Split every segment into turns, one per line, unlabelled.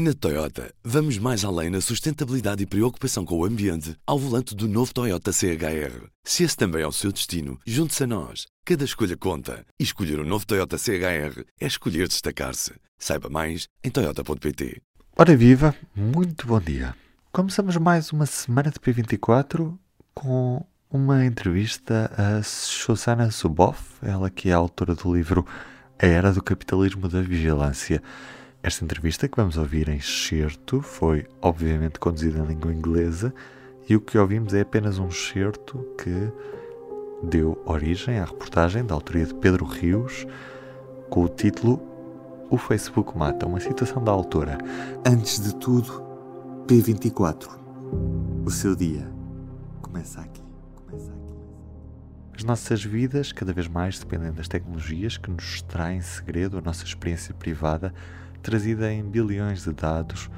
Na Toyota, vamos mais além na sustentabilidade e preocupação com o ambiente ao volante do novo Toyota CHR. Se esse também é o seu destino, junte-se a nós. Cada escolha conta. E escolher o um novo Toyota CHR é escolher destacar-se. Saiba mais em Toyota.pt.
Ora viva, muito bom dia. Começamos mais uma semana de P24 com uma entrevista a Shoshana Zuboff, ela que é autora do livro A Era do Capitalismo da Vigilância. Esta entrevista que vamos ouvir em excerto foi, obviamente, conduzida em língua inglesa e o que ouvimos é apenas um excerto que deu origem à reportagem da autoria de Pedro Rios com o título O Facebook Mata, uma citação da autora.
Antes de tudo, P24. O seu dia começa aqui. Começa aqui.
As nossas vidas cada vez mais dependem das tecnologias que nos extraem segredo a nossa experiência privada trazida em bilhões de dados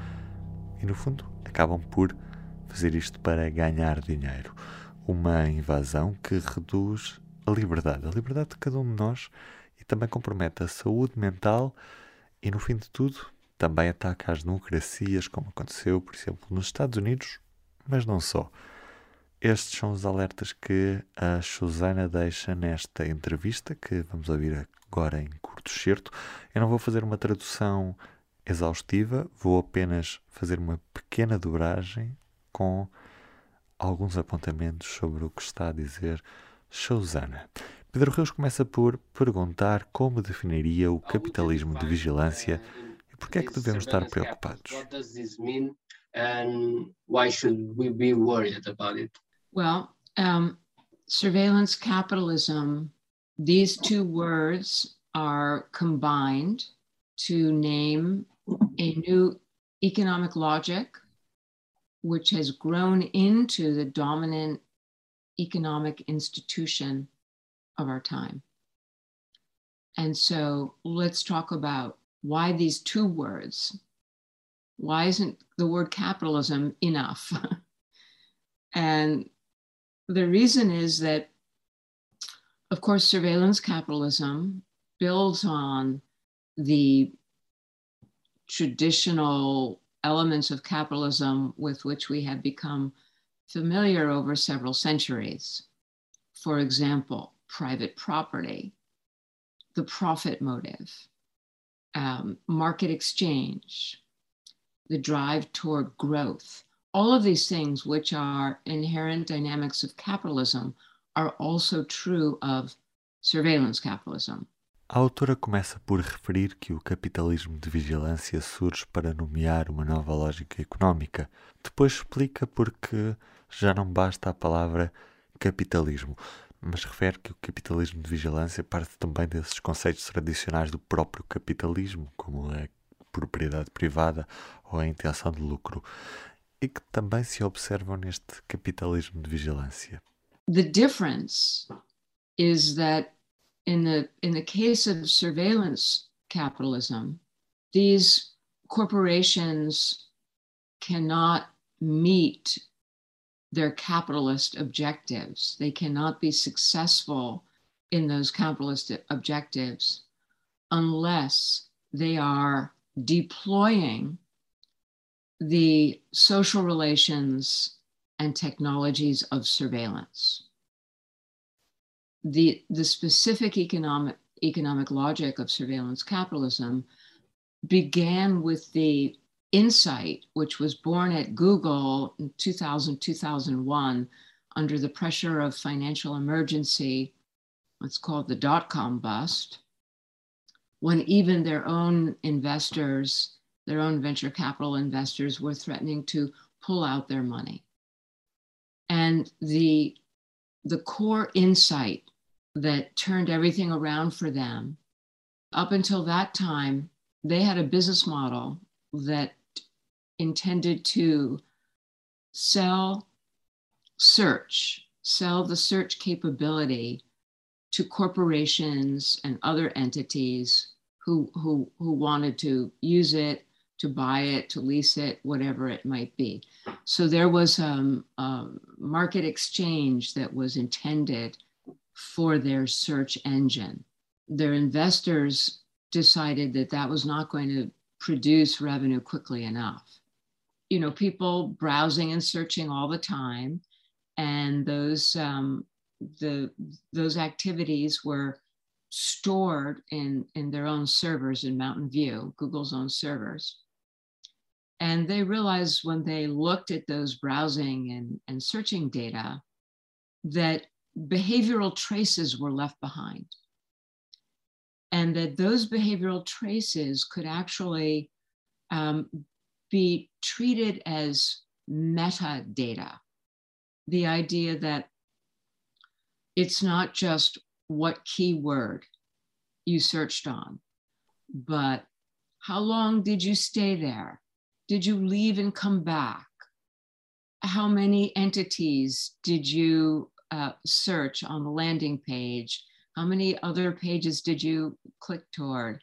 e, no fundo, acabam por fazer isto para ganhar dinheiro. Uma invasão que reduz a liberdade, a liberdade de cada um de nós e também compromete a saúde mental e, no fim de tudo, também ataca as democracias, como aconteceu, por exemplo, nos Estados Unidos, mas não só. Estes são os alertas que a Susana deixa nesta entrevista, que vamos ouvir agora em curto excerto. Eu não vou fazer uma tradução exaustiva, vou apenas fazer uma pequena dobragem com alguns apontamentos sobre o que está a dizer Susana. Pedro Reus começa por perguntar como definiria o capitalismo de vigilância e por que é que devemos estar preocupados.
Well, um, surveillance capitalism these two words are combined to name a new economic logic which has grown into the dominant economic institution of our time. And so let's talk about why these two words. Why isn't the word capitalism enough? and the reason is that of course, surveillance capitalism builds on the traditional elements of capitalism with which we have become familiar over several centuries. For example, private property, the profit motive, um, market exchange, the drive toward growth. All of these things, which are inherent dynamics of capitalism, are also true of surveillance capitalism.
A autora começa por referir que o capitalismo de vigilância surge para nomear uma nova lógica económica. Depois explica porque já não basta a palavra capitalismo, mas refere que o capitalismo de vigilância parte também desses conceitos tradicionais do próprio capitalismo, como a propriedade privada ou a intenção de lucro, e que também se observam neste capitalismo de vigilância.
the difference is that in the in the case of surveillance capitalism these corporations cannot meet their capitalist objectives they cannot be successful in those capitalist objectives unless they are deploying the social relations and technologies of surveillance. The, the specific economic, economic logic of surveillance capitalism began with the insight, which was born at Google in 2000, 2001, under the pressure of financial emergency, what's called the dot com bust, when even their own investors, their own venture capital investors, were threatening to pull out their money. And the the core insight that turned everything around for them up until that time they had a business model that intended to sell search sell the search capability to corporations and other entities who who who wanted to use it to buy it, to lease it, whatever it might be. So there was um, a market exchange that was intended for their search engine. Their investors decided that that was not going to produce revenue quickly enough. You know, people browsing and searching all the time, and those um, the those activities were stored in in their own servers in Mountain View, Google's own servers. And they realized when they looked at those browsing and, and searching data that behavioral traces were left behind. And that those behavioral traces could actually um, be treated as metadata. The idea that it's not just what keyword you searched on, but how long did you stay there? Did you leave and come back? How many entities did you uh, search on the landing page? How many other pages did you click toward?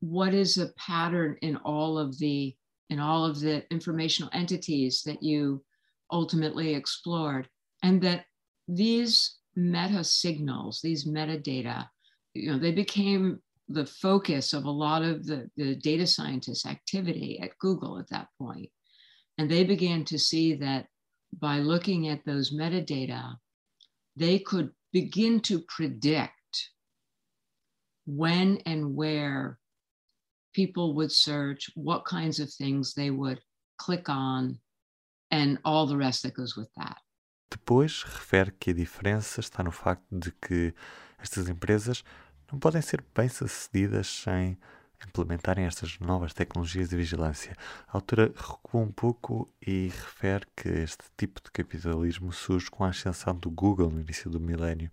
What is a pattern in all of the in all of the informational entities that you ultimately explored? And that these meta signals, these metadata, you know, they became the focus of a lot of the, the data scientists' activity at Google at that point. And they began to see that by looking at those metadata, they could begin to predict when and where people would search, what kinds of things they would click on, and all the rest that goes with that.
Depois, refere que a diferença está no facto de que estas empresas não podem ser bem-sucedidas sem implementarem estas novas tecnologias de vigilância. A autora recua um pouco e refere que este tipo de capitalismo surge com a ascensão do Google no início do milénio,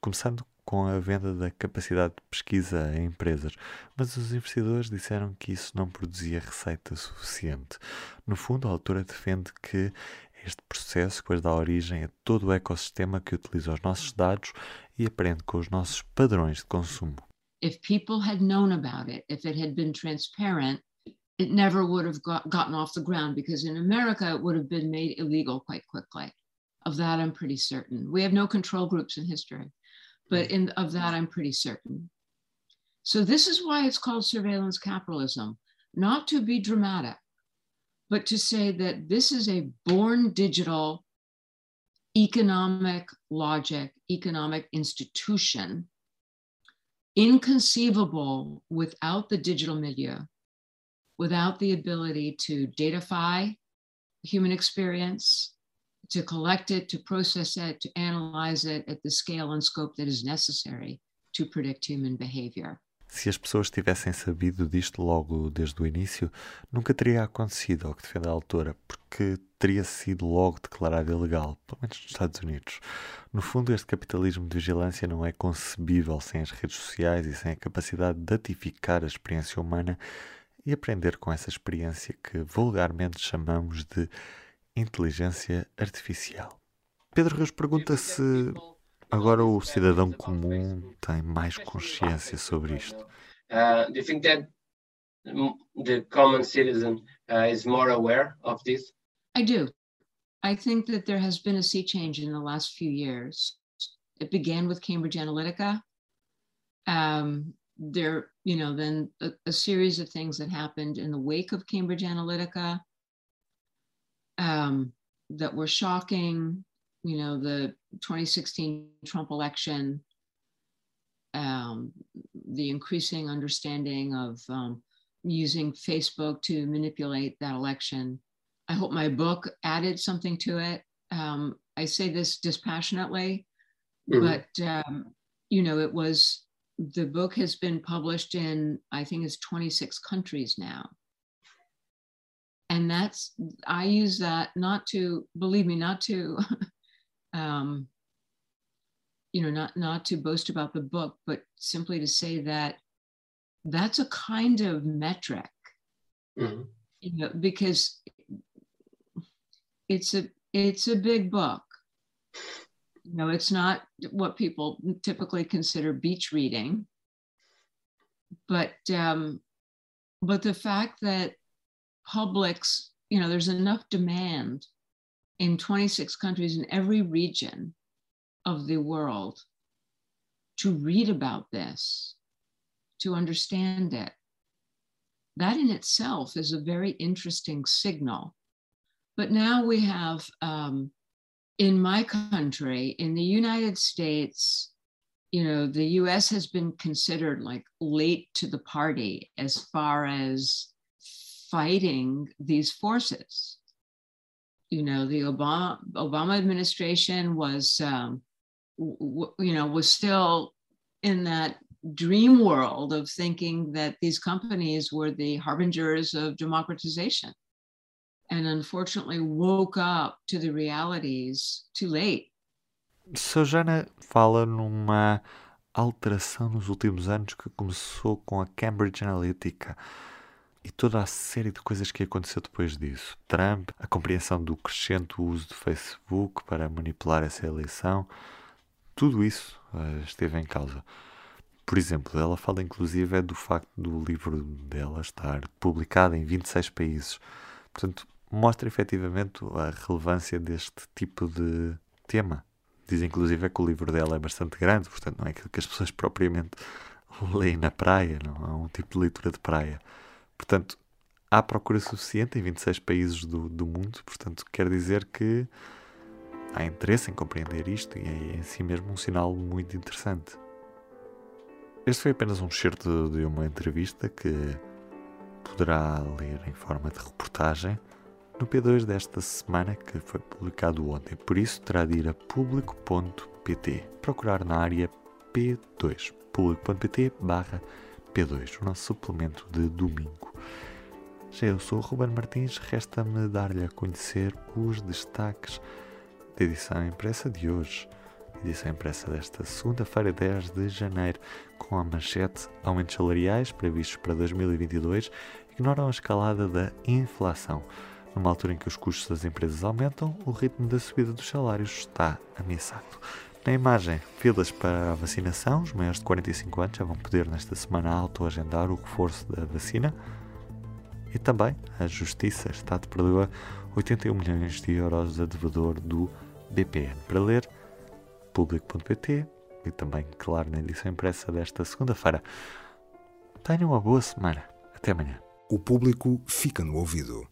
começando com a venda da capacidade de pesquisa a empresas, mas os investidores disseram que isso não produzia receita suficiente. No fundo, a autora defende que este processo depois dá origem a todo o ecossistema que utiliza os nossos dados e aprende com os nossos padrões de consumo.
If people had known about it, if it had been transparent, it never would have got, gotten off the ground because in America it would have been made illegal quite quickly. Of that, I'm pretty certain. We have no control groups in history, but in, of that, I'm pretty certain. So, this is why it's called surveillance capitalism, not to be dramatic, but to say that this is a born digital economic logic, economic institution, inconceivable without the digital milieu, without the ability to datafy human experience, to collect it, to process it, to analyze it at the scale and scope that is necessary to predict human behavior.
Se as pessoas tivessem sabido disto logo desde o início, nunca teria acontecido ao que defende a autora, porque teria sido logo declarado ilegal, pelo menos nos Estados Unidos. No fundo, este capitalismo de vigilância não é concebível sem as redes sociais e sem a capacidade de datificar a experiência humana e aprender com essa experiência que vulgarmente chamamos de inteligência artificial. Pedro Reus pergunta se Agora o cidadão comum tem mais consciência sobre isto.
Uh, do you think that the common citizen uh, is more aware of this?
I do. I think that there has been a sea change in the last few years. It began with Cambridge Analytica. Um, there, you know, then a, a, series of things that happened in the wake of Cambridge Analytica um, that were shocking, you know, the 2016 Trump election, um, the increasing understanding of um, using Facebook to manipulate that election. I hope my book added something to it. Um, I say this dispassionately, mm-hmm. but um, you know, it was the book has been published in I think it's 26 countries now and that's i use that not to believe me not to um, you know, not not to boast about the book, but simply to say that that's a kind of metric, mm-hmm. you know, because it's a it's a big book. You know, it's not what people typically consider beach reading, but um, but the fact that publics, you know, there's enough demand in 26 countries in every region of the world to read about this, to understand it, that in itself is a very interesting signal. But now we have um, in my country, in the United States, you know, the US has been considered like late to the party as far as fighting these forces. You know, the Obama, Obama administration was, um, w- you know, was still in that dream world of thinking that these companies were the harbingers of democratization and unfortunately woke up to the realities too late.
Shoshana fala numa alteração nos últimos anos que começou com a Cambridge Analytica e toda a série de coisas que aconteceu depois disso. Trump, a compreensão do crescente uso do Facebook para manipular essa eleição, tudo isso uh, esteve em causa. Por exemplo, ela fala inclusive é do facto do livro dela estar publicado em 26 países. Portanto, mostra efetivamente a relevância deste tipo de tema. Diz inclusive é que o livro dela é bastante grande, portanto não é aquilo que as pessoas propriamente leem na praia, não é um tipo de leitura de praia. Portanto, há procura suficiente em 26 países do, do mundo, portanto quer dizer que há interesse em compreender isto e é em si mesmo um sinal muito interessante. Este foi apenas um excerto de uma entrevista que poderá ler em forma de reportagem no P2 desta semana, que foi publicado ontem. Por isso, terá de ir a público.pt, procurar na área P2, público.pt barra P2, o nosso suplemento de domingo. Eu sou o Ruben Martins, resta-me dar-lhe a conhecer os destaques da edição impressa de hoje edição impressa desta segunda-feira, 10 de janeiro, com a manchete Aumentos salariais previstos para 2022 ignoram a escalada da inflação. Numa altura em que os custos das empresas aumentam, o ritmo da subida dos salários está ameaçado. Na imagem, filas para a vacinação, os maiores de 45 anos já vão poder nesta semana autoagendar o reforço da vacina. E também a Justiça está de perdoa 81 milhões de euros a devedor do BPN. Para ler, público.pt e também, claro, na edição impressa desta segunda-feira. Tenham uma boa semana. Até amanhã.
O público fica no ouvido.